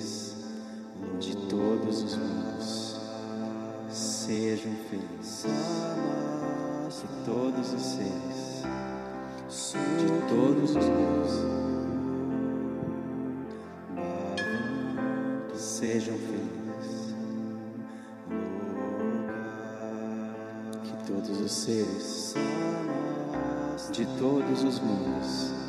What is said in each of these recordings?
felizes de todos os mundos. Sejam felizes que todos os seres de todos os mundos sejam felizes. Que todos os seres de todos os mundos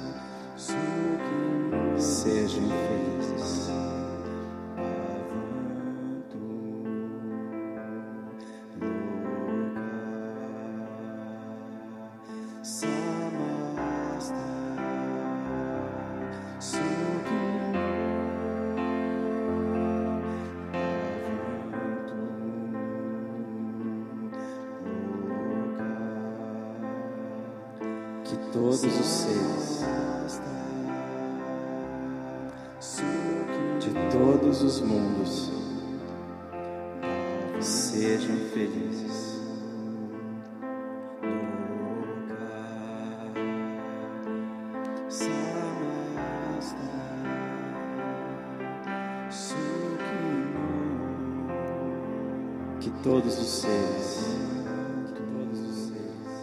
todos os seres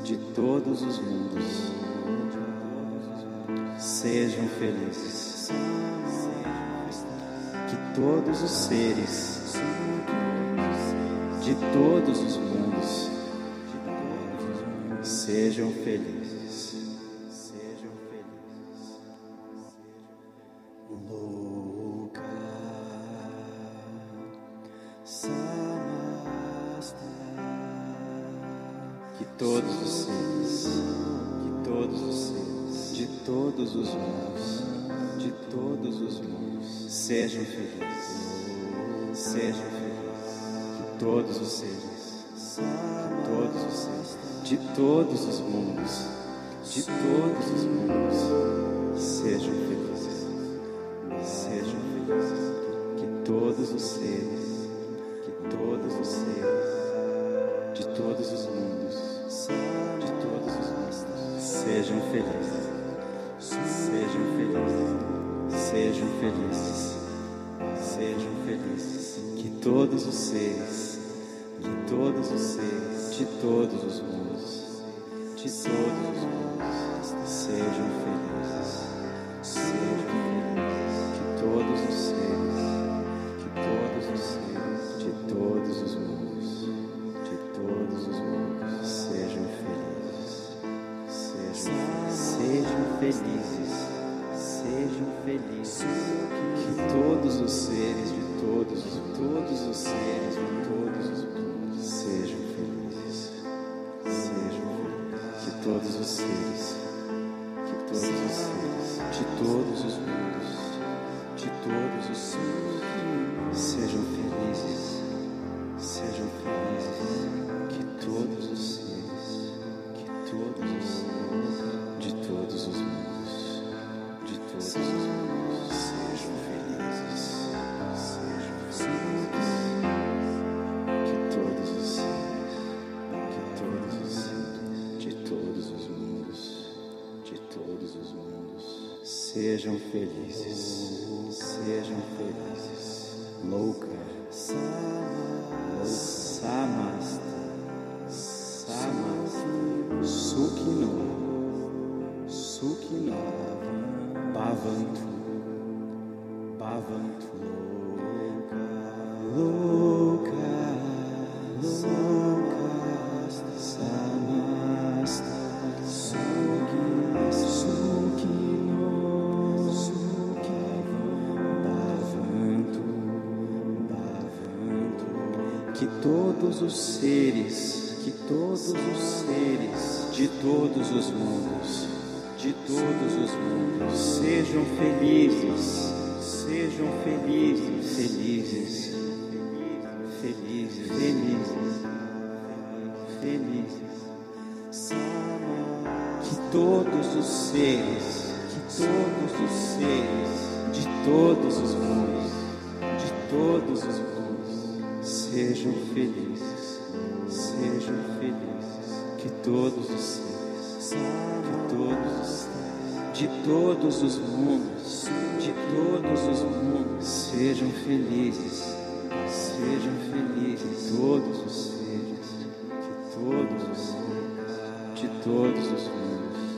de todos os mundos sejam felizes. Que todos os seres de todos os mundos sejam felizes. Todos os seres, que todos os seres de todos os mundos, de todos os mundos sejam felizes. Sejam felizes. Que todos os seres, que todos os seres de todos os mundos, de todos os mundos, sejam felizes, sejam felizes, sejam felizes, sejam felizes, que todos os seres, de todos os mundos, de todos os mundos, sejam felizes, sejam felizes, que todos os seres, que todos os seres, de todos os mundos de todos os mundos sejam felizes, sejam, sejam felizes, sejam felizes, que todos os seres de todos, todos os seres de todos os todos os seres, que todos os seres de todos os mundos, de todos os seres. Sejam felizes. Sejam felizes, sejam felizes, sejam felizes, louca. Samasta, Samasta, Sukhino, Sukhino, Bhavantu, Bhavantu, todos os seres, que todos os seres de todos os mundos, de todos os mundos, sejam felizes, sejam felizes, felizes, felizes, felizes, felizes. Que todos os seres, que todos os seres de todos os mundos, de todos os mundos, sejam felizes, sejam felizes. Que todos os seres, que todos os seres de todos os mundos, de todos os mundos, sejam felizes, sejam felizes. Todos os seres, que todos os seres de todos os mundos,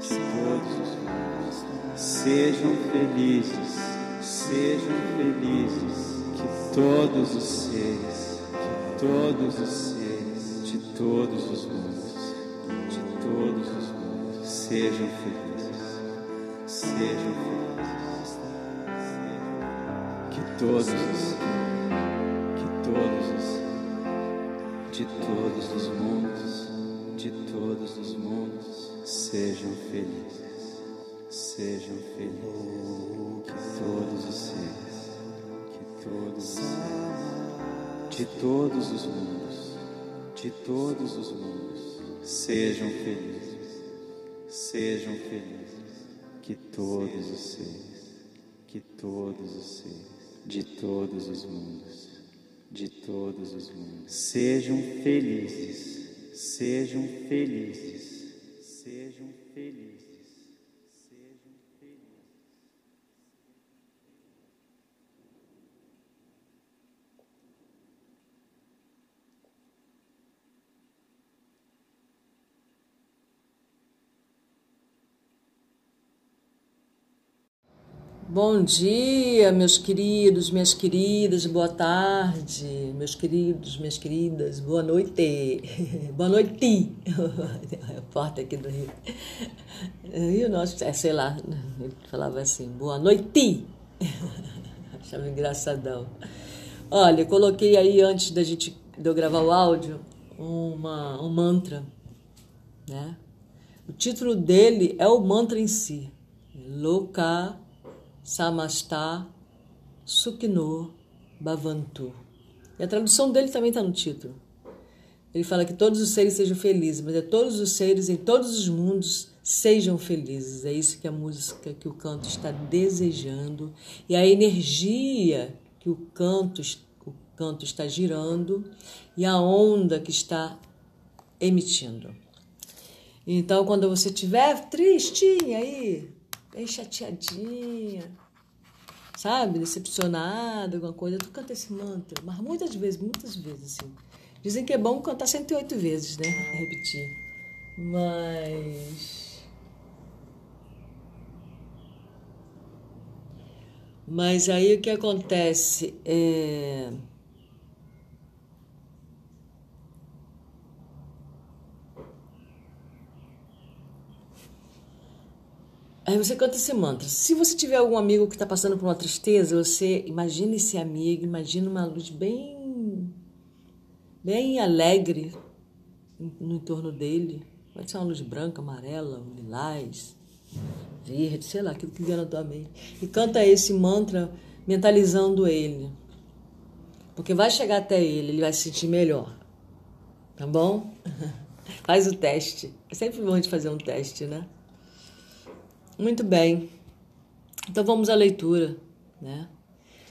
de todos os mundos, sejam felizes, sejam felizes. Que todos os seres, que todos os seres de todos os mundos, de todos os mundos, sejam felizes, sejam felizes. Que todos os, que todos os, de todos os mundos, de todos os mundos, sejam felizes, sejam felizes. Que todos os seres, todos de todos os mundos, de todos os mundos, sejam felizes, sejam felizes. Que todos os seres, que todos os seres, de todos os mundos, de todos os mundos, sejam felizes, sejam felizes, sejam felizes, sejam Bom dia, meus queridos, minhas queridas, boa tarde, meus queridos, minhas queridas, boa noite, boa noite, a porta aqui do Rio. E o nosso, é, sei lá, ele falava assim, boa noite, achava engraçadão. Olha, coloquei aí antes da gente, de eu gravar o áudio, uma, um mantra, né? O título dele é o mantra em si, Loka Samastha Sukno Bhavantu. E a tradução dele também está no título. Ele fala que todos os seres sejam felizes, mas é todos os seres em todos os mundos sejam felizes. É isso que a música, que o canto está desejando. E a energia que o canto, o canto está girando e a onda que está emitindo. Então, quando você estiver tristinha aí, bem chateadinha, sabe? Decepcionada, alguma coisa, tu canta esse mantra. Mas muitas vezes, muitas vezes, assim. Dizem que é bom cantar 108 vezes, né? Repetir. Mas. Mas aí o que acontece é. Aí você canta esse mantra. Se você tiver algum amigo que está passando por uma tristeza, você imagina esse amigo, imagina uma luz bem, bem alegre no entorno dele. Pode ser uma luz branca, amarela, lilás, verde, sei lá, aquilo que vier na tua mente. E canta esse mantra mentalizando ele. Porque vai chegar até ele, ele vai se sentir melhor. Tá bom? Faz o teste. É sempre bom de fazer um teste, né? Muito bem. Então vamos à leitura, né?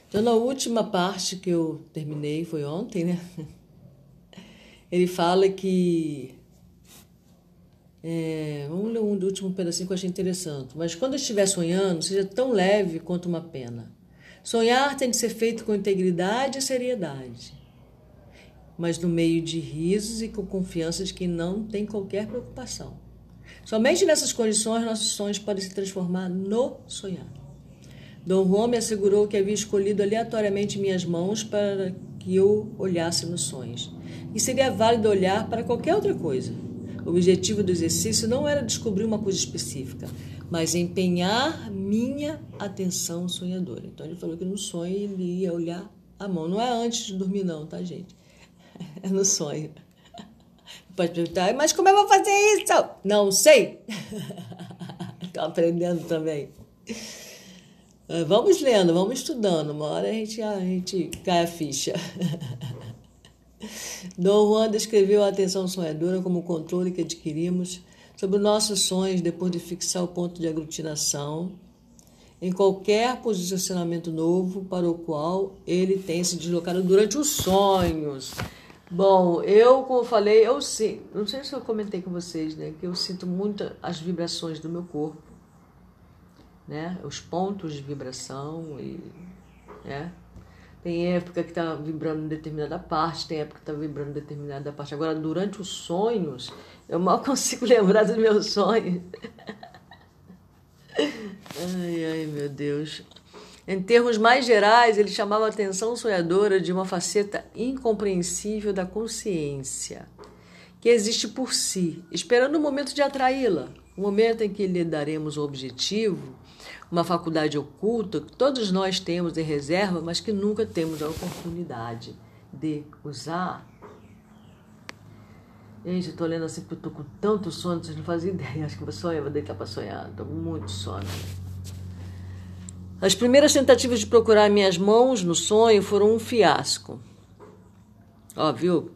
Então na última parte que eu terminei, foi ontem, né? Ele fala que é, vamos ler um último pedacinho que eu achei interessante. Mas quando estiver sonhando, seja tão leve quanto uma pena. Sonhar tem de ser feito com integridade e seriedade, mas no meio de risos e com confiança de quem não tem qualquer preocupação. Somente nessas condições nossos sonhos podem se transformar no sonhar. Dom Juan me assegurou que havia escolhido aleatoriamente minhas mãos para que eu olhasse nos sonhos. E seria válido olhar para qualquer outra coisa. O objetivo do exercício não era descobrir uma coisa específica, mas empenhar minha atenção sonhadora. Então ele falou que no sonho ele ia olhar a mão. Não é antes de dormir, não, tá, gente? É no sonho. Pode perguntar, mas como eu vou fazer isso? Não sei. Estou aprendendo também. É, vamos lendo, vamos estudando. Uma hora a gente, a gente cai a ficha. Dom Juan descreveu a atenção sonhadora como o controle que adquirimos sobre nossos sonhos depois de fixar o ponto de aglutinação em qualquer posicionamento novo para o qual ele tem se deslocado durante os sonhos. Bom, eu, como eu falei, eu sim, não sei se eu comentei com vocês, né, que eu sinto muito as vibrações do meu corpo, né, os pontos de vibração e, né, tem época que está vibrando em determinada parte, tem época que está vibrando em determinada parte. Agora, durante os sonhos, eu mal consigo lembrar dos meus sonhos. ai, ai, meu Deus. Em termos mais gerais, ele chamava a atenção sonhadora de uma faceta incompreensível da consciência, que existe por si, esperando o momento de atraí-la, o momento em que lhe daremos o objetivo, uma faculdade oculta que todos nós temos em reserva, mas que nunca temos a oportunidade de usar. Gente, eu estou lendo assim porque eu estou com tanto sono, vocês não fazem ideia. Acho que vou sonhar, vou deitar para sonhar. Estou muito sono. As primeiras tentativas de procurar minhas mãos no sonho foram um fiasco. Ó, viu?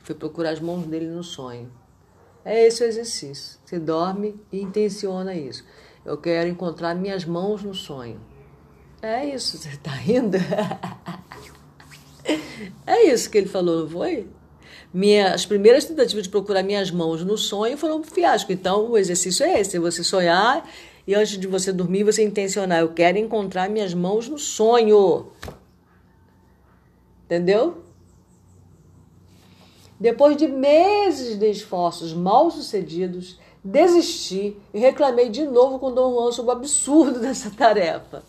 Foi procurar as mãos dele no sonho. É esse o exercício. Você dorme e intenciona isso. Eu quero encontrar minhas mãos no sonho. É isso, você está rindo? é isso que ele falou, não foi? Minha, as primeiras tentativas de procurar minhas mãos no sonho foram um fiasco. Então, o exercício é esse: é você sonhar e antes de você dormir, você intencionar, eu quero encontrar minhas mãos no sonho. Entendeu? Depois de meses de esforços mal sucedidos, desisti e reclamei de novo com Dom Juan sobre o absurdo dessa tarefa.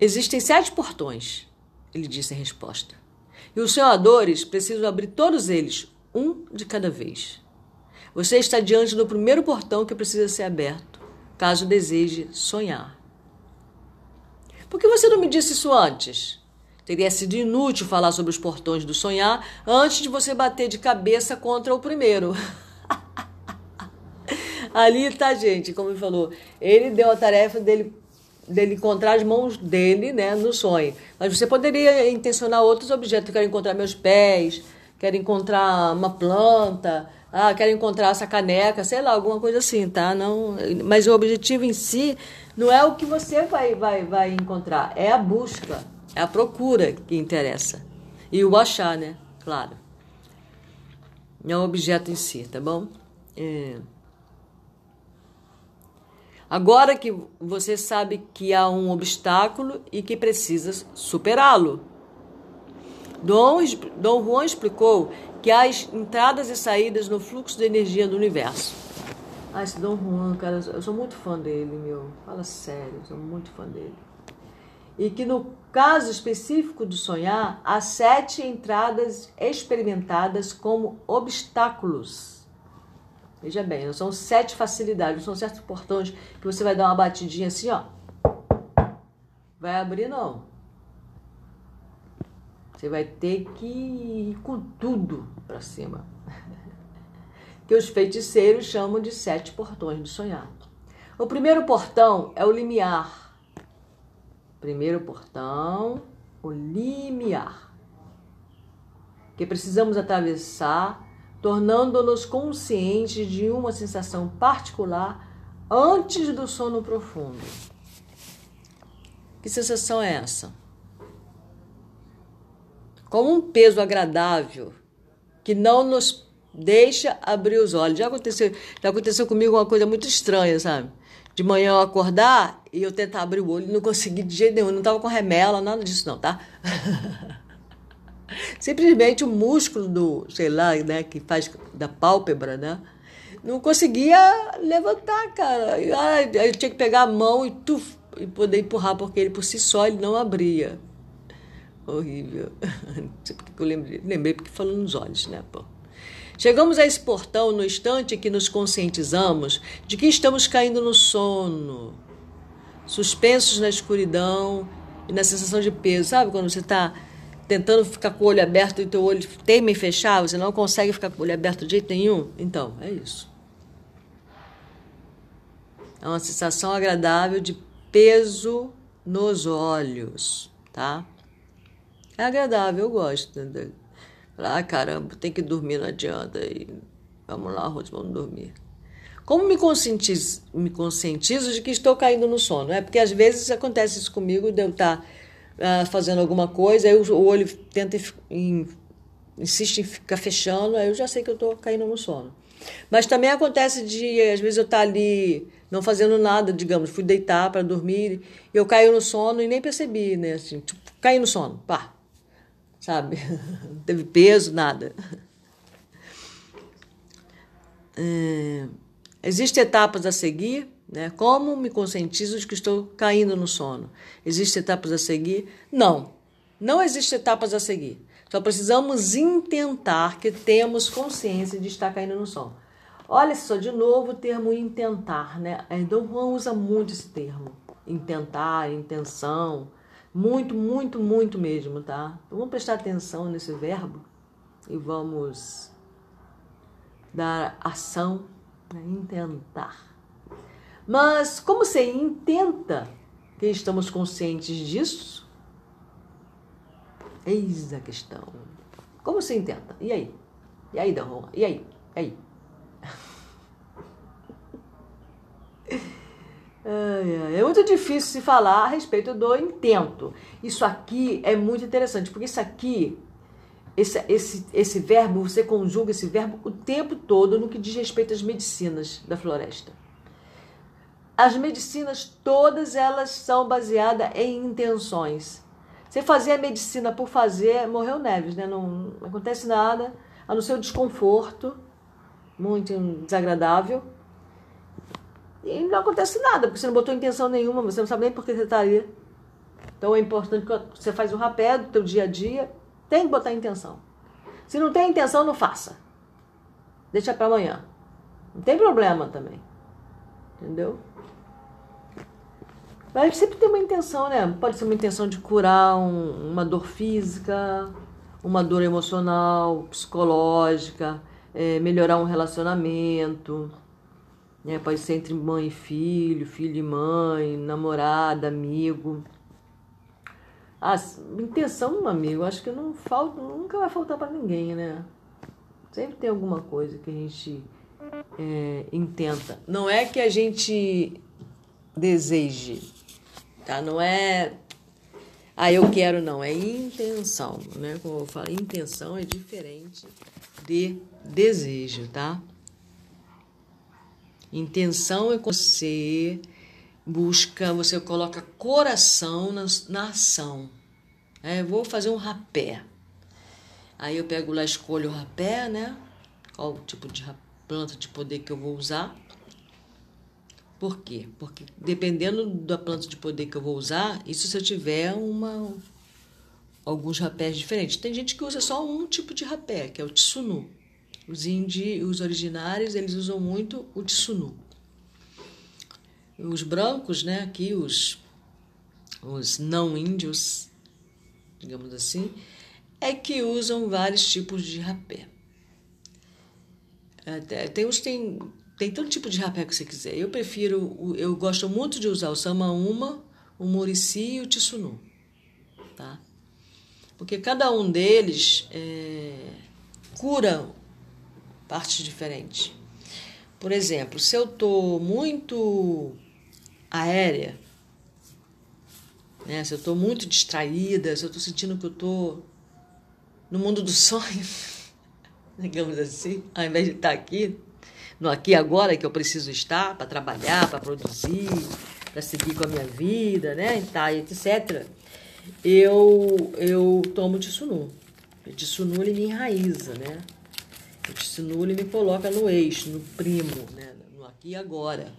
Existem sete portões, ele disse em resposta. E os sonhadores precisam abrir todos eles, um de cada vez. Você está diante do primeiro portão que precisa ser aberto, caso deseje sonhar. Por que você não me disse isso antes? Teria sido inútil falar sobre os portões do sonhar antes de você bater de cabeça contra o primeiro. Ali tá, gente, como ele falou, ele deu a tarefa dele dele encontrar as mãos dele, né, no sonho. Mas você poderia intencionar outros objetos. quero encontrar meus pés, quero encontrar uma planta, ah, quero encontrar essa caneca, sei lá, alguma coisa assim, tá? Não, mas o objetivo em si não é o que você vai, vai, vai encontrar, é a busca, é a procura que interessa. E o achar, né? Claro. Não é o objeto em si, tá bom? É. Agora que você sabe que há um obstáculo e que precisa superá-lo. Dom, Dom Juan explicou que há entradas e saídas no fluxo de energia do universo. Ah, esse Dom Juan, cara, eu sou muito fã dele, meu. Fala sério, eu sou muito fã dele. E que no caso específico do sonhar, há sete entradas experimentadas como obstáculos Veja bem, não são sete facilidades, são certos portões que você vai dar uma batidinha assim, ó. Vai abrir, não. Você vai ter que ir com tudo para cima. que os feiticeiros chamam de sete portões de sonhar. O primeiro portão é o limiar. Primeiro portão, o limiar. Que precisamos atravessar tornando-nos conscientes de uma sensação particular antes do sono profundo. Que sensação é essa? Como um peso agradável que não nos deixa abrir os olhos. Já aconteceu, já aconteceu comigo uma coisa muito estranha, sabe? De manhã eu acordar e eu tentar abrir o olho não consegui de jeito nenhum. Não estava com remela, nada disso não, tá? Simplesmente o músculo do, sei lá, né, que faz da pálpebra, né? Não conseguia levantar, cara. Aí eu tinha que pegar a mão e, tuf, e poder empurrar, porque ele por si só ele não abria. Horrível. Porque eu lembrei, lembrei porque falou nos olhos, né, pô? Chegamos a esse portão no instante que nos conscientizamos de que estamos caindo no sono, suspensos na escuridão e na sensação de peso. Sabe quando você está tentando ficar com o olho aberto e teu olho teima em fechar, você não consegue ficar com o olho aberto de jeito nenhum? Então, é isso. É uma sensação agradável de peso nos olhos, tá? É agradável, eu gosto. Né? Ah, caramba, tem que dormir, não adianta. E vamos lá, Rose, vamos dormir. Como me conscientizo, me conscientizo de que estou caindo no sono? É porque às vezes acontece isso comigo, de eu estar uh, fazendo alguma coisa, aí o, olho tenta em, insiste em ficar fechando, aí eu já sei que eu estou caindo no sono. Mas também acontece de, às vezes, eu estar tá ali não fazendo nada, digamos, fui deitar para dormir, eu caio no sono e nem percebi, né? Assim, tipo, caí no sono, pá, sabe? Não teve peso, nada. É, existem etapas a seguir né? Como me conscientizo de que estou caindo no sono? Existem etapas a seguir? Não, não existem etapas a seguir. Só precisamos intentar que temos consciência de estar caindo no sono. Olha só, de novo o termo intentar, né? Dom Juan usa muito esse termo. Intentar, intenção. Muito, muito, muito mesmo, tá? Então, vamos prestar atenção nesse verbo e vamos dar ação, né? intentar. Mas como você intenta que estamos conscientes disso? Eis a questão. Como você intenta? E aí? E aí, Dom E aí? E aí? É muito difícil se falar a respeito do intento. Isso aqui é muito interessante, porque isso aqui, esse, esse, esse verbo, você conjuga esse verbo o tempo todo no que diz respeito às medicinas da floresta. As medicinas todas elas são baseadas em intenções. Você fazer a medicina por fazer, morreu Neves, né? Não, não acontece nada, a não ser o desconforto, muito desagradável. E não acontece nada, porque você não botou intenção nenhuma, você não sabe nem por que você está ali. Então é importante que você faz o rapé do teu dia a dia, tem que botar intenção. Se não tem intenção, não faça. Deixa para amanhã. Não tem problema também. Entendeu? Mas sempre tem uma intenção, né? Pode ser uma intenção de curar um, uma dor física, uma dor emocional, psicológica, é, melhorar um relacionamento. Né? Pode ser entre mãe e filho, filho e mãe, namorada, amigo. A intenção, amigo, acho que não falta, nunca vai faltar para ninguém, né? Sempre tem alguma coisa que a gente é, intenta. Não é que a gente deseje, tá? Não é ah, eu quero, não. É intenção, né? Como eu falo, intenção é diferente de desejo, tá? Intenção é quando você busca, você coloca coração na, na ação. É, vou fazer um rapé. Aí eu pego lá, escolho o rapé, né? Qual tipo de planta de poder que eu vou usar. Por quê? Porque dependendo da planta de poder que eu vou usar, isso se eu tiver uma alguns rapés diferentes. Tem gente que usa só um tipo de rapé, que é o tsunu. Os indi, os originários, eles usam muito o tsunu. Os brancos, né, aqui os os não índios, digamos assim, é que usam vários tipos de rapé. Tem uns tem tem todo tipo de rapé que você quiser. Eu prefiro, eu gosto muito de usar o samaúma, o murici e o tissunu, tá? Porque cada um deles é, cura partes diferentes. Por exemplo, se eu tô muito aérea, né? Se eu tô muito distraída, se eu tô sentindo que eu tô no mundo do sonho, digamos assim, ao invés de estar aqui, no aqui e agora que eu preciso estar para trabalhar, para produzir, para seguir com a minha vida, né, tá, etc. Eu eu tomo tsunu. O tsunu ele me enraiza, né? O tsunu ele me coloca no eixo, no primo, né, no aqui e agora.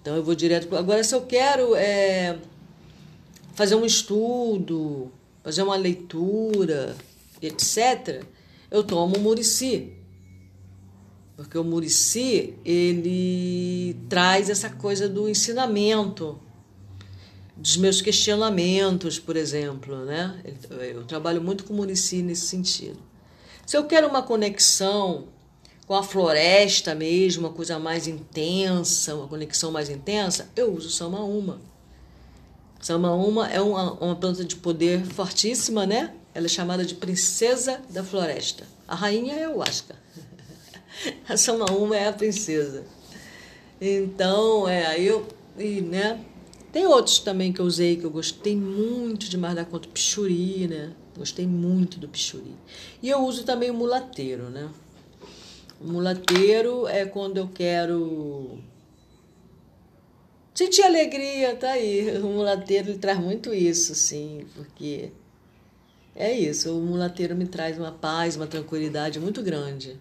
Então eu vou direto pro... agora se eu quero é, fazer um estudo, fazer uma leitura, etc. Eu tomo murici porque o Murici, ele traz essa coisa do ensinamento, dos meus questionamentos, por exemplo, né? Eu trabalho muito com o Murici nesse sentido. Se eu quero uma conexão com a floresta mesmo, uma coisa mais intensa, uma conexão mais intensa, eu uso Samaúma. Samaúma é uma, uma planta de poder fortíssima, né? Ela é chamada de princesa da floresta. A rainha é o Asca. a Samaúma é a princesa. Então, é, aí eu, e, né? Tem outros também que eu usei que eu gostei muito demais da conta, Pichuri, né? Gostei muito do Pichuri. E eu uso também o mulateiro, né? O mulateiro é quando eu quero sentir alegria, tá aí. O mulateiro ele traz muito isso, sim, porque é isso. O mulateiro me traz uma paz, uma tranquilidade muito grande.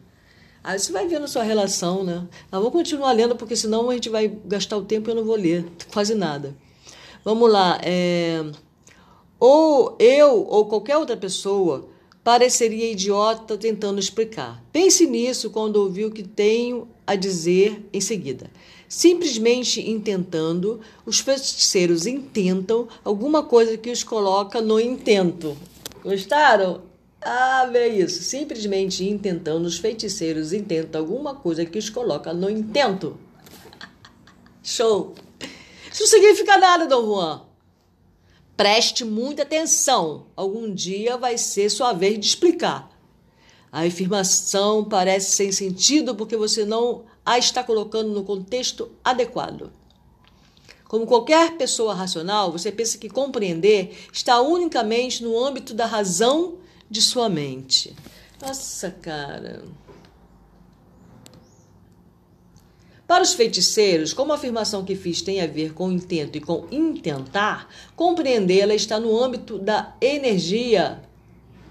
Aí você vai vendo a sua relação, né? Mas vou continuar lendo, porque senão a gente vai gastar o tempo e eu não vou ler quase nada. Vamos lá. É... Ou eu ou qualquer outra pessoa pareceria idiota tentando explicar. Pense nisso quando ouvir o que tenho a dizer em seguida. Simplesmente intentando, os feiticeiros intentam alguma coisa que os coloca no intento. Gostaram? Ah, vê isso. Simplesmente intentando, os feiticeiros intentam alguma coisa que os coloca no intento. Show! Isso não significa nada, Dom Juan. Preste muita atenção. Algum dia vai ser sua vez de explicar. A afirmação parece sem sentido porque você não a está colocando no contexto adequado. Como qualquer pessoa racional, você pensa que compreender está unicamente no âmbito da razão de sua mente. Nossa, cara. Para os feiticeiros, como a afirmação que fiz tem a ver com intento e com intentar, compreendê-la está no âmbito da energia.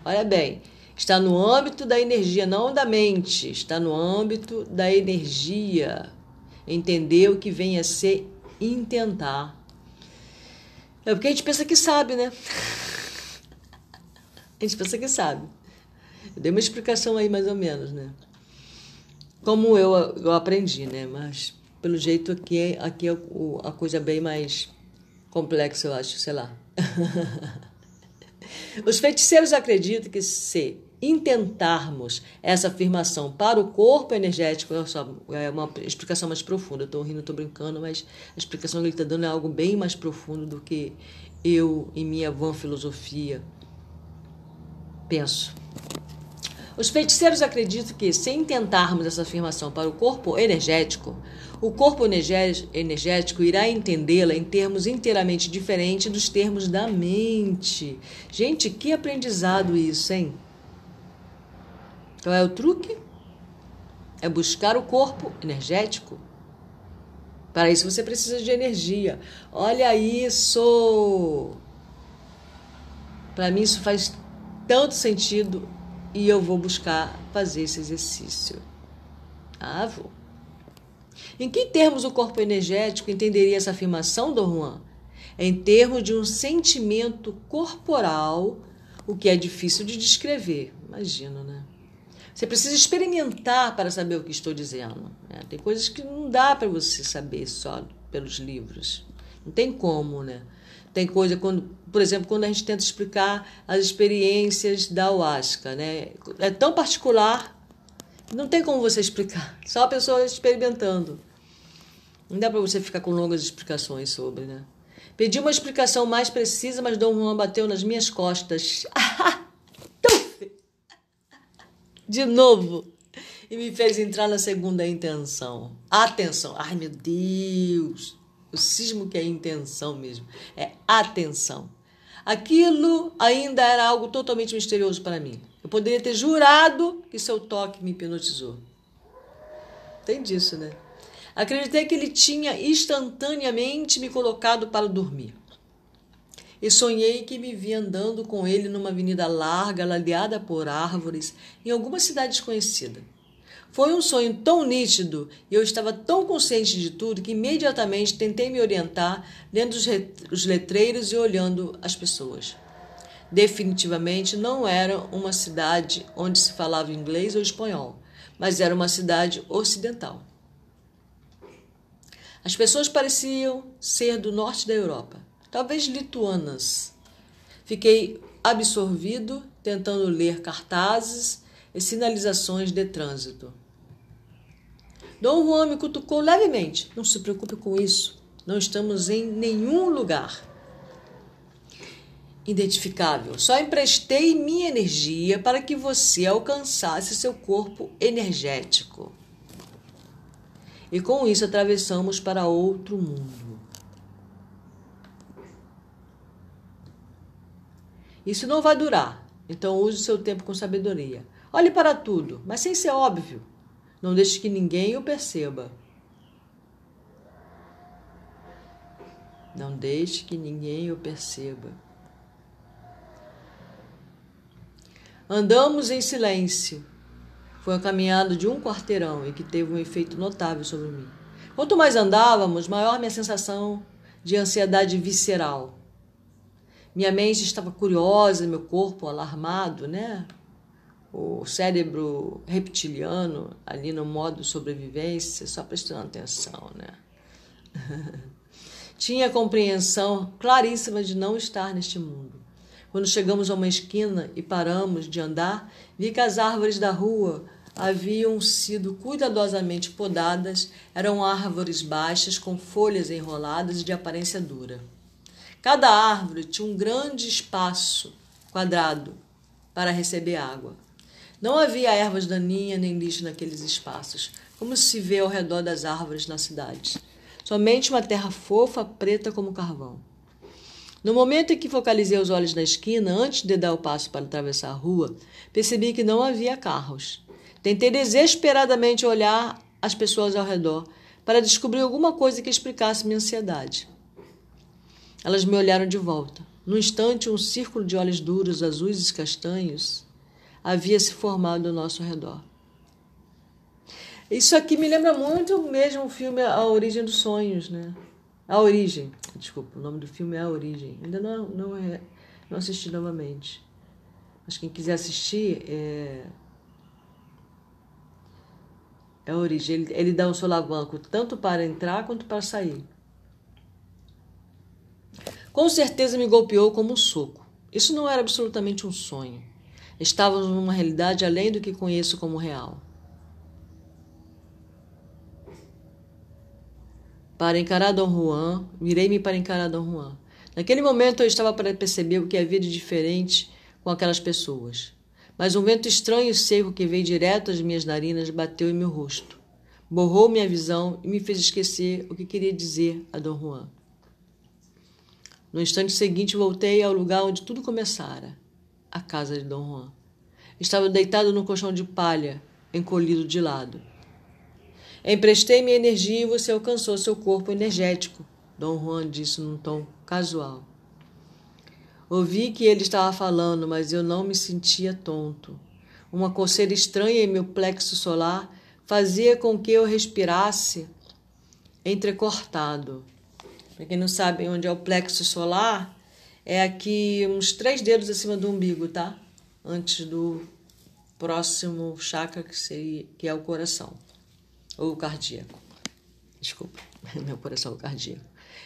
Olha bem, está no âmbito da energia, não da mente, está no âmbito da energia. Entender o que vem a ser intentar. É porque a gente pensa que sabe, né? A gente pensa que sabe. Eu dei uma explicação aí, mais ou menos, né? Como eu, eu aprendi, né? Mas, pelo jeito, aqui, é, aqui é a coisa bem mais complexa, eu acho, sei lá. Os feiticeiros acreditam que se intentarmos essa afirmação para o corpo energético, é uma explicação mais profunda. Estou rindo, estou brincando, mas a explicação que ele está dando é algo bem mais profundo do que eu, em minha vã filosofia, penso. Os feiticeiros acreditam que, se intentarmos essa afirmação para o corpo energético, o corpo energético irá entendê-la em termos inteiramente diferentes dos termos da mente. Gente, que aprendizado isso, hein? Qual é o truque? É buscar o corpo energético. Para isso você precisa de energia. Olha isso! Para mim isso faz tanto sentido e eu vou buscar fazer esse exercício. Ah, vou. Em que termos o corpo energético entenderia essa afirmação, Dom Juan? Em termos de um sentimento corporal, o que é difícil de descrever. Imagino, né? Você precisa experimentar para saber o que estou dizendo. Né? Tem coisas que não dá para você saber só pelos livros. Não tem como, né? Tem coisa quando, por exemplo, quando a gente tenta explicar as experiências da ayahuasca, né? É tão particular, não tem como você explicar. Só a pessoa experimentando. Não dá para você ficar com longas explicações sobre, né? Pedi uma explicação mais precisa, mas Dom Juan bateu nas minhas costas. De novo. E me fez entrar na segunda intenção. Atenção. Ai, meu Deus. O sismo que é intenção mesmo. É atenção. Aquilo ainda era algo totalmente misterioso para mim. Eu poderia ter jurado que seu toque me hipnotizou. Tem disso, né? Acreditei que ele tinha instantaneamente me colocado para dormir. E sonhei que me via andando com ele numa avenida larga, ladeada por árvores, em alguma cidade desconhecida. Foi um sonho tão nítido e eu estava tão consciente de tudo que imediatamente tentei me orientar lendo os letreiros e olhando as pessoas. Definitivamente não era uma cidade onde se falava inglês ou espanhol, mas era uma cidade ocidental. As pessoas pareciam ser do norte da Europa, talvez lituanas. Fiquei absorvido tentando ler cartazes e sinalizações de trânsito. Dom Juan me cutucou levemente. Não se preocupe com isso. Não estamos em nenhum lugar identificável. Só emprestei minha energia para que você alcançasse seu corpo energético. E com isso atravessamos para outro mundo. Isso não vai durar, então use seu tempo com sabedoria. Olhe para tudo, mas sem ser óbvio. Não deixe que ninguém o perceba. Não deixe que ninguém o perceba. Andamos em silêncio. Foi uma caminhada de um quarteirão e que teve um efeito notável sobre mim. Quanto mais andávamos, maior minha sensação de ansiedade visceral. Minha mente estava curiosa, meu corpo alarmado, né? O cérebro reptiliano ali no modo sobrevivência, só prestando atenção, né? Tinha a compreensão claríssima de não estar neste mundo. Quando chegamos a uma esquina e paramos de andar, vi que as árvores da rua haviam sido cuidadosamente podadas, eram árvores baixas com folhas enroladas e de aparência dura. Cada árvore tinha um grande espaço quadrado para receber água. Não havia ervas daninhas nem lixo naqueles espaços, como se vê ao redor das árvores na cidade. Somente uma terra fofa, preta como carvão. No momento em que focalizei os olhos na esquina, antes de dar o passo para atravessar a rua, percebi que não havia carros. Tentei desesperadamente olhar as pessoas ao redor para descobrir alguma coisa que explicasse minha ansiedade. Elas me olharam de volta. No instante, um círculo de olhos duros, azuis e castanhos havia se formado ao nosso redor. Isso aqui me lembra muito mesmo o filme A Origem dos Sonhos, né? A Origem. Desculpa, o nome do filme é A Origem. Ainda não, não, é, não assisti novamente. Mas quem quiser assistir, é, é a origem. Ele, ele dá um solavanco tanto para entrar quanto para sair. Com certeza me golpeou como um soco. Isso não era absolutamente um sonho. Estávamos numa realidade além do que conheço como real. Para encarar Dom Juan, virei-me para encarar Dom Juan. Naquele momento eu estava para perceber o que havia de diferente com aquelas pessoas. Mas um vento estranho e seco que veio direto às minhas narinas bateu em meu rosto. Borrou minha visão e me fez esquecer o que queria dizer a Dom Juan. No instante seguinte, voltei ao lugar onde tudo começara a casa de Dom Juan. Estava deitado no colchão de palha, encolhido de lado. Emprestei minha energia e você alcançou seu corpo energético, Dom Juan disse num tom casual. Ouvi que ele estava falando, mas eu não me sentia tonto. Uma coceira estranha em meu plexo solar fazia com que eu respirasse entrecortado. Para quem não sabe onde é o plexo solar, é aqui uns três dedos acima do umbigo, tá? Antes do próximo chakra que, seria, que é o coração, ou o cardíaco. Desculpa, meu coração é o cardíaco.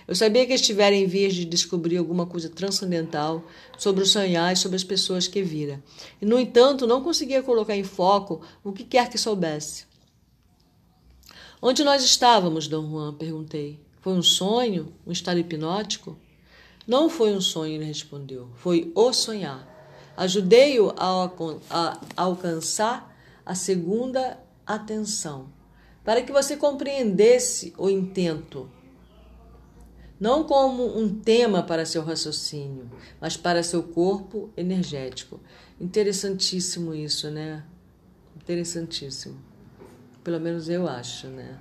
Eu sabia que estivera em vias de descobrir alguma coisa transcendental sobre o sonhar e sobre as pessoas que vira. E, no entanto, não conseguia colocar em foco o que quer que soubesse. Onde nós estávamos, Dom Juan? perguntei. Foi um sonho? Um estado hipnótico? Não foi um sonho, ele respondeu. Foi o sonhar. Ajudei-o a, a, a alcançar a segunda atenção, para que você compreendesse o intento, não como um tema para seu raciocínio, mas para seu corpo energético. Interessantíssimo isso, né? Interessantíssimo. Pelo menos eu acho, né?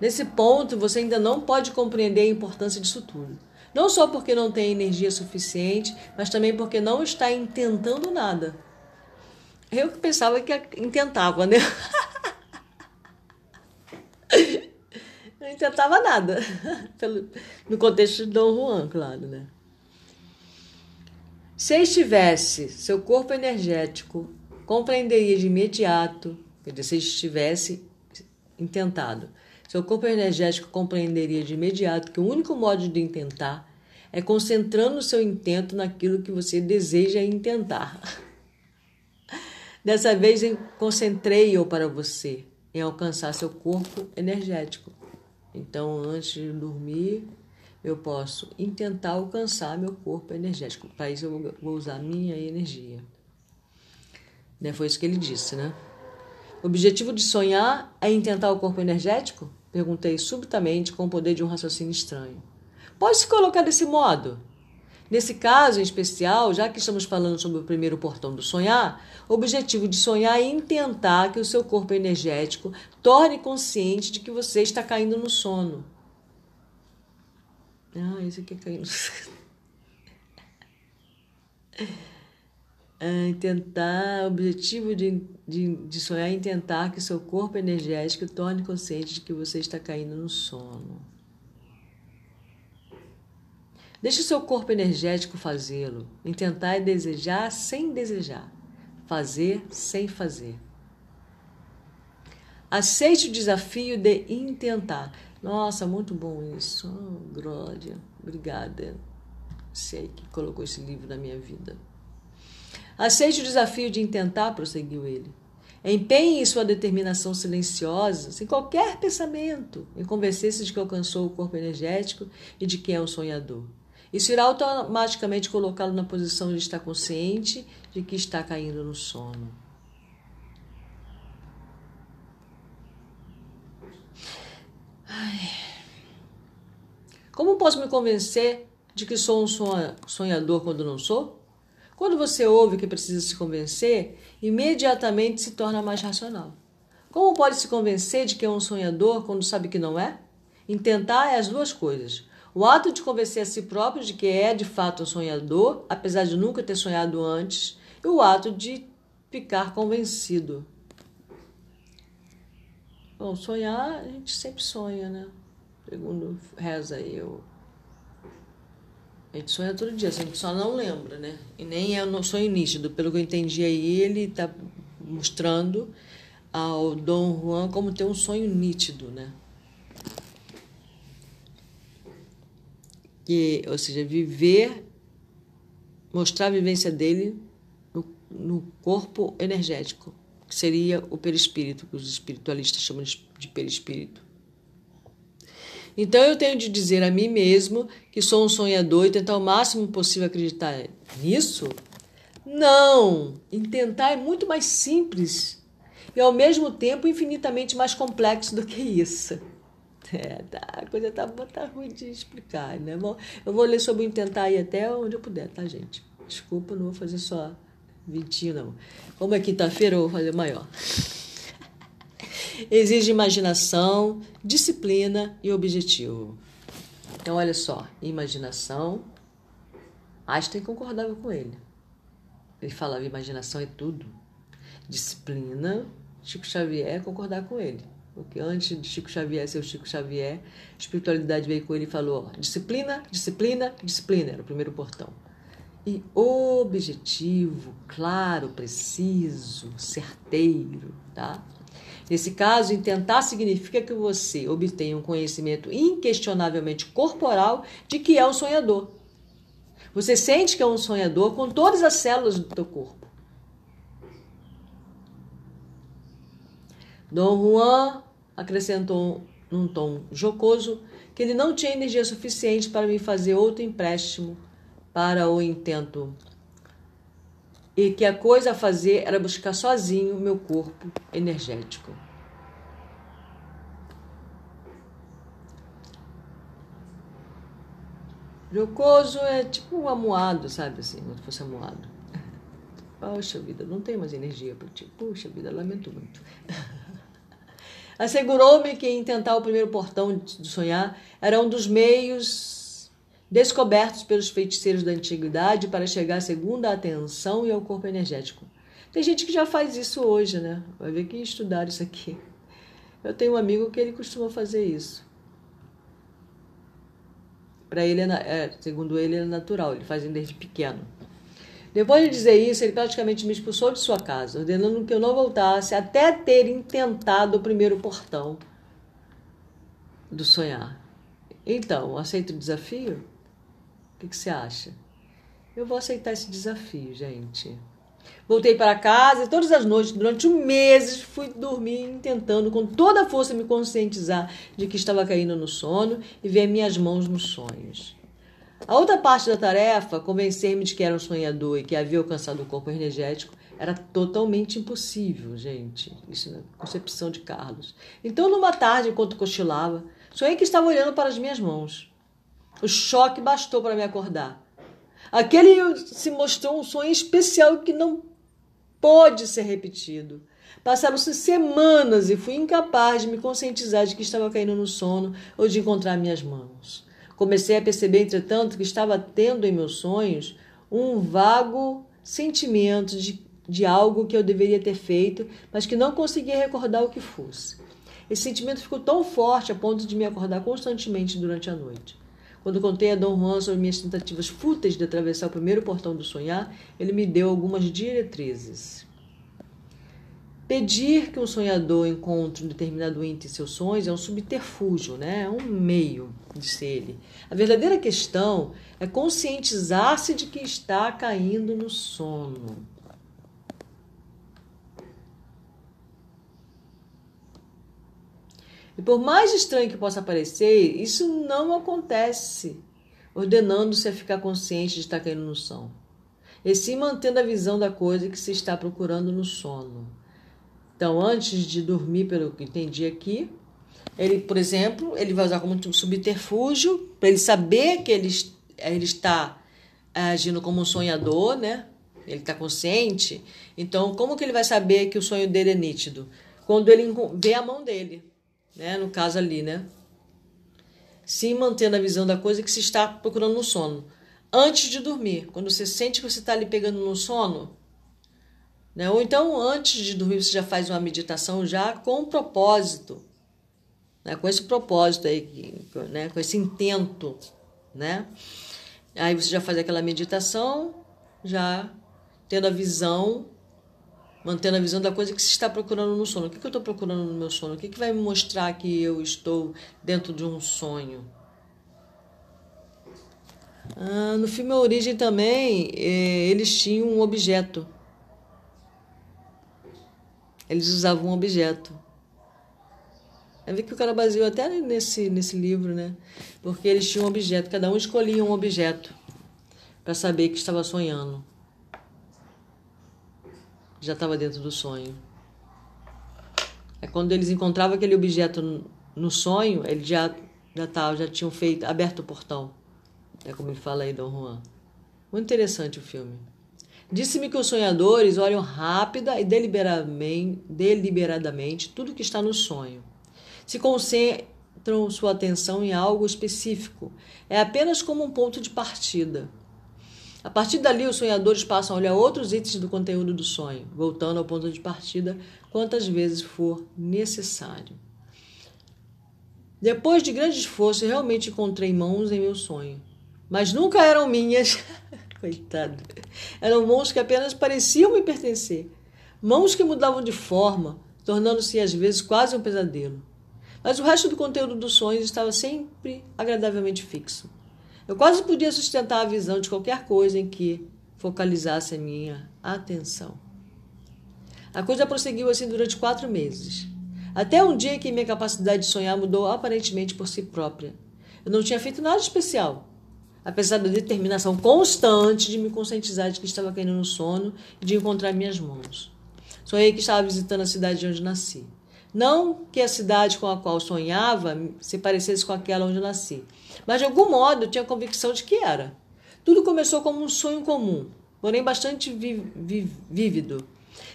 Nesse ponto, você ainda não pode compreender a importância disso tudo. Não só porque não tem energia suficiente, mas também porque não está intentando nada. Eu que pensava que intentava, né? não intentava nada. no contexto de Dom Juan, claro, né? Se estivesse seu corpo energético, compreenderia de imediato, quer dizer, se estivesse intentado seu corpo energético compreenderia de imediato que o único modo de intentar é concentrando o seu intento naquilo que você deseja intentar. Dessa vez, concentrei-o para você em alcançar seu corpo energético. Então, antes de dormir, eu posso intentar alcançar meu corpo energético. Para isso, eu vou usar minha energia. Né? Foi isso que ele disse, né? O objetivo de sonhar é intentar o corpo energético? Perguntei subitamente com o poder de um raciocínio estranho. Pode se colocar desse modo? Nesse caso em especial, já que estamos falando sobre o primeiro portão do sonhar, o objetivo de sonhar é intentar que o seu corpo energético torne consciente de que você está caindo no sono. Ah, isso aqui é caindo no sono. Tentar, o objetivo de, de, de sonhar é tentar que seu corpo energético torne consciente de que você está caindo no sono. Deixe o seu corpo energético fazê-lo. Intentar é desejar sem desejar, fazer sem fazer. Aceite o desafio de intentar. Nossa, muito bom isso. Oh, Glória, obrigada. Sei que colocou esse livro na minha vida. Aceite o desafio de intentar, prosseguiu ele. Empenhe sua determinação silenciosa, sem qualquer pensamento, em convencer-se de que alcançou o corpo energético e de que é um sonhador. Isso irá automaticamente colocá-lo na posição de estar consciente de que está caindo no sono. Ai. Como posso me convencer de que sou um sonhador quando não sou? Quando você ouve que precisa se convencer, imediatamente se torna mais racional. Como pode se convencer de que é um sonhador quando sabe que não é? Intentar é as duas coisas. O ato de convencer a si próprio de que é de fato um sonhador, apesar de nunca ter sonhado antes, e o ato de ficar convencido. Bom, sonhar, a gente sempre sonha, né? Segundo reza aí, eu. A gente sonha todo dia, a gente só não lembra, né? E nem é um sonho nítido. Pelo que eu entendi aí, ele está mostrando ao Dom Juan como ter um sonho nítido, né? Que, ou seja, viver, mostrar a vivência dele no, no corpo energético, que seria o perispírito, que os espiritualistas chamam de perispírito. Então eu tenho de dizer a mim mesmo que sou um sonhador e tentar o máximo possível acreditar nisso? Não! Intentar é muito mais simples e ao mesmo tempo infinitamente mais complexo do que isso. É, tá, a coisa tá, tá ruim de explicar, né? Bom, eu vou ler sobre o intentar aí até onde eu puder, tá, gente? Desculpa, não vou fazer só 20, não. Como é quinta-feira, eu vou fazer maior. Exige imaginação, disciplina e objetivo. Então, olha só, imaginação. Einstein concordava com ele. Ele falava: imaginação é tudo. Disciplina, Chico Xavier concordar com ele. Porque antes de Chico Xavier ser o Chico Xavier, a espiritualidade veio com ele e falou: ó, disciplina, disciplina, disciplina. Era o primeiro portão. E objetivo, claro, preciso, certeiro, tá? Nesse caso, intentar significa que você obtenha um conhecimento inquestionavelmente corporal de que é um sonhador. Você sente que é um sonhador com todas as células do teu corpo. Dom Juan acrescentou num tom jocoso que ele não tinha energia suficiente para me fazer outro empréstimo para o intento e que a coisa a fazer era buscar sozinho meu corpo energético. Jocoso é tipo um amuado, sabe assim, se fosse amuado. Poxa vida, não tenho mais energia para ti. Puxa vida, lamento muito. Assegurou-me que em tentar o primeiro portão de sonhar era um dos meios descobertos pelos feiticeiros da antiguidade para chegar à segunda atenção e ao corpo energético. Tem gente que já faz isso hoje, né? Vai ver que estudar isso aqui. Eu tenho um amigo que ele costuma fazer isso. Para ele, é, é, segundo ele, é natural, ele faz desde pequeno. Depois de dizer isso, ele praticamente me expulsou de sua casa, ordenando que eu não voltasse até ter intentado o primeiro portão do sonhar. Então, aceito o desafio? Que, que você acha? Eu vou aceitar esse desafio, gente. Voltei para casa e todas as noites, durante um mês, fui dormir tentando com toda a força me conscientizar de que estava caindo no sono e ver minhas mãos nos sonhos. A outra parte da tarefa, convencer-me de que era um sonhador e que havia alcançado o corpo energético, era totalmente impossível, gente. Isso na concepção de Carlos. Então, numa tarde, enquanto cochilava, sonhei que estava olhando para as minhas mãos. O choque bastou para me acordar. Aquele se mostrou um sonho especial que não pode ser repetido. Passaram-se semanas e fui incapaz de me conscientizar de que estava caindo no sono ou de encontrar minhas mãos. Comecei a perceber, entretanto, que estava tendo em meus sonhos um vago sentimento de, de algo que eu deveria ter feito, mas que não conseguia recordar o que fosse. Esse sentimento ficou tão forte a ponto de me acordar constantemente durante a noite. Quando contei a Dom Juan sobre minhas tentativas fúteis de atravessar o primeiro portão do sonhar, ele me deu algumas diretrizes. Pedir que um sonhador encontre um determinado ente em seus sonhos é um subterfúgio, né? é um meio, disse ele. A verdadeira questão é conscientizar-se de que está caindo no sono. E por mais estranho que possa parecer, isso não acontece, ordenando-se a ficar consciente de estar caindo no sono. E sim mantendo a visão da coisa que se está procurando no sono. Então, antes de dormir, pelo que entendi aqui, ele, por exemplo, ele vai usar como subterfúgio para ele saber que ele, ele está agindo como um sonhador, né? Ele está consciente. Então, como que ele vai saber que o sonho dele é nítido? Quando ele vê a mão dele né? No caso ali, né? Sim, mantendo a visão da coisa que se está procurando no sono. Antes de dormir, quando você sente que você está ali pegando no sono, né? Ou então antes de dormir você já faz uma meditação já com um propósito, né? Com esse propósito aí né? com esse intento, né? Aí você já faz aquela meditação, já tendo a visão, mantendo a visão da coisa que se está procurando no sono. O que, que eu estou procurando no meu sono? O que, que vai me mostrar que eu estou dentro de um sonho? Ah, no filme A Origem também, eh, eles tinham um objeto. Eles usavam um objeto. É ver que o cara baseou até nesse, nesse livro, né? Porque eles tinham um objeto, cada um escolhia um objeto para saber que estava sonhando. Já estava dentro do sonho. É quando eles encontravam aquele objeto no sonho, eles já já tava, já tinham feito aberto o portão. É como ele fala aí, Dom Juan. Muito interessante o filme. Disse-me que os sonhadores olham rápida e deliberadamente tudo que está no sonho se concentram sua atenção em algo específico. É apenas como um ponto de partida. A partir dali, os sonhadores passam a olhar outros itens do conteúdo do sonho, voltando ao ponto de partida quantas vezes for necessário. Depois de grande esforço, realmente encontrei mãos em meu sonho. Mas nunca eram minhas. Coitado. Eram mãos que apenas pareciam me pertencer. Mãos que mudavam de forma, tornando-se às vezes quase um pesadelo. Mas o resto do conteúdo dos sonhos estava sempre agradavelmente fixo. Eu quase podia sustentar a visão de qualquer coisa em que focalizasse a minha atenção. A coisa prosseguiu assim durante quatro meses. Até um dia em que minha capacidade de sonhar mudou aparentemente por si própria. Eu não tinha feito nada especial, apesar da determinação constante de me conscientizar de que estava caindo no sono e de encontrar minhas mãos. Sonhei que estava visitando a cidade onde nasci. Não que a cidade com a qual sonhava se parecesse com aquela onde nasci, mas de algum modo eu tinha a convicção de que era. Tudo começou como um sonho comum, porém bastante vívido.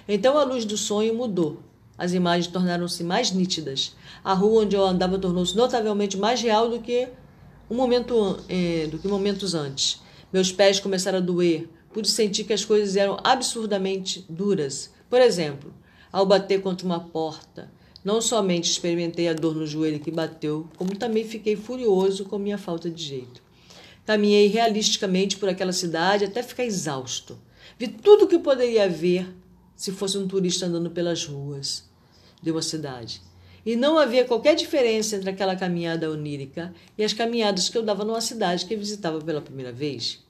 Então a luz do sonho mudou. As imagens tornaram-se mais nítidas. A rua onde eu andava tornou-se notavelmente mais real do que um momento eh, do que momentos antes. Meus pés começaram a doer. Pude sentir que as coisas eram absurdamente duras. Por exemplo, ao bater contra uma porta, não somente experimentei a dor no joelho que bateu, como também fiquei furioso com minha falta de jeito. Caminhei realisticamente por aquela cidade até ficar exausto. Vi tudo o que poderia ver se fosse um turista andando pelas ruas de uma cidade. E não havia qualquer diferença entre aquela caminhada onírica e as caminhadas que eu dava numa cidade que visitava pela primeira vez.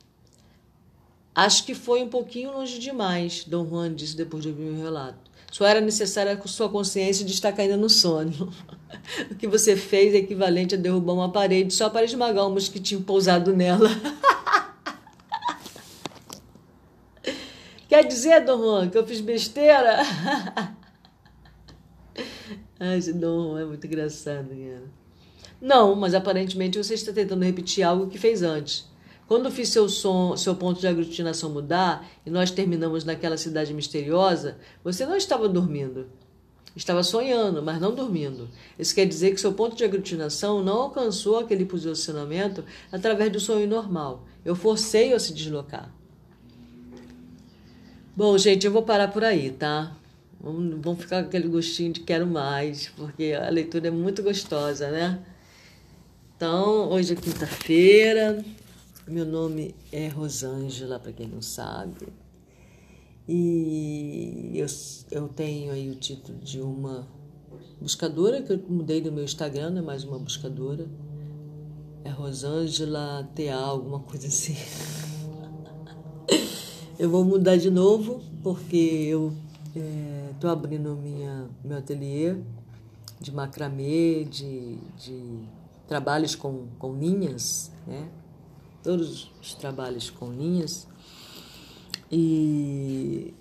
Acho que foi um pouquinho longe demais, Dom Juan disse depois de ouvir meu relato. Só era necessária a sua consciência de estar caindo no sono. o que você fez é equivalente a derrubar uma parede só para esmagar um mosquitinho pousado nela. Quer dizer, Dom Juan, que eu fiz besteira? Ai, esse Dom Juan é muito engraçado, cara. Não, mas aparentemente você está tentando repetir algo que fez antes. Quando fiz seu, som, seu ponto de aglutinação mudar e nós terminamos naquela cidade misteriosa, você não estava dormindo. Estava sonhando, mas não dormindo. Isso quer dizer que seu ponto de aglutinação não alcançou aquele posicionamento através do sonho normal. Eu forcei-o a se deslocar. Bom, gente, eu vou parar por aí, tá? Vamos ficar com aquele gostinho de quero mais, porque a leitura é muito gostosa, né? Então, hoje é quinta-feira, meu nome é Rosângela, para quem não sabe. E eu, eu tenho aí o título de uma buscadora, que eu mudei no meu Instagram, não é mais uma buscadora. É Rosângela TA, alguma coisa assim. eu vou mudar de novo, porque eu estou é, abrindo minha, meu ateliê de macramê, de, de trabalhos com, com linhas, né? Todos os trabalhos com linhas. E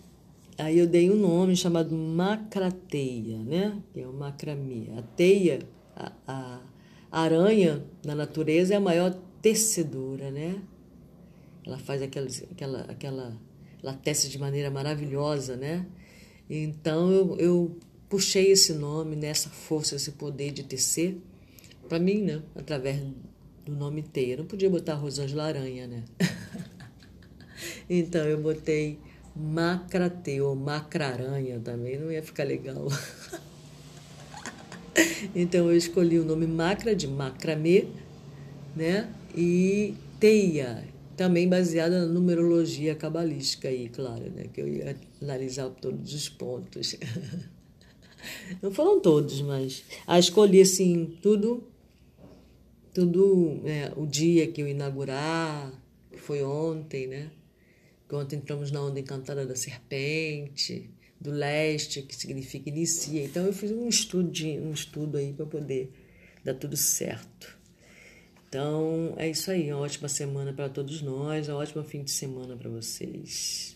aí eu dei um nome chamado macrateia, né? Que é o macramê. A teia, a, a, aranha na natureza é a maior tecedora, né? Ela faz aquela, aquela, aquela, ela tece de maneira maravilhosa, né? Então eu, eu puxei esse nome, nessa força, esse poder de tecer, para mim, né? Através do nome teia. Não podia botar Rosângela Aranha, né? então eu botei Macrate ou Macraranha também, não ia ficar legal. Então eu escolhi o nome macra de macramê, né? E teia, também baseada na numerologia cabalística aí, claro, né? Que eu ia analisar todos os pontos. Não foram todos, mas a escolhi assim tudo, tudo é, o dia que eu inaugurar, que foi ontem, né? Ontem entramos na onda encantada da serpente, do leste, que significa inicia. Então eu fiz um estudo, um estudo aí para poder dar tudo certo. Então é isso aí, uma ótima semana para todos nós, um ótimo fim de semana para vocês.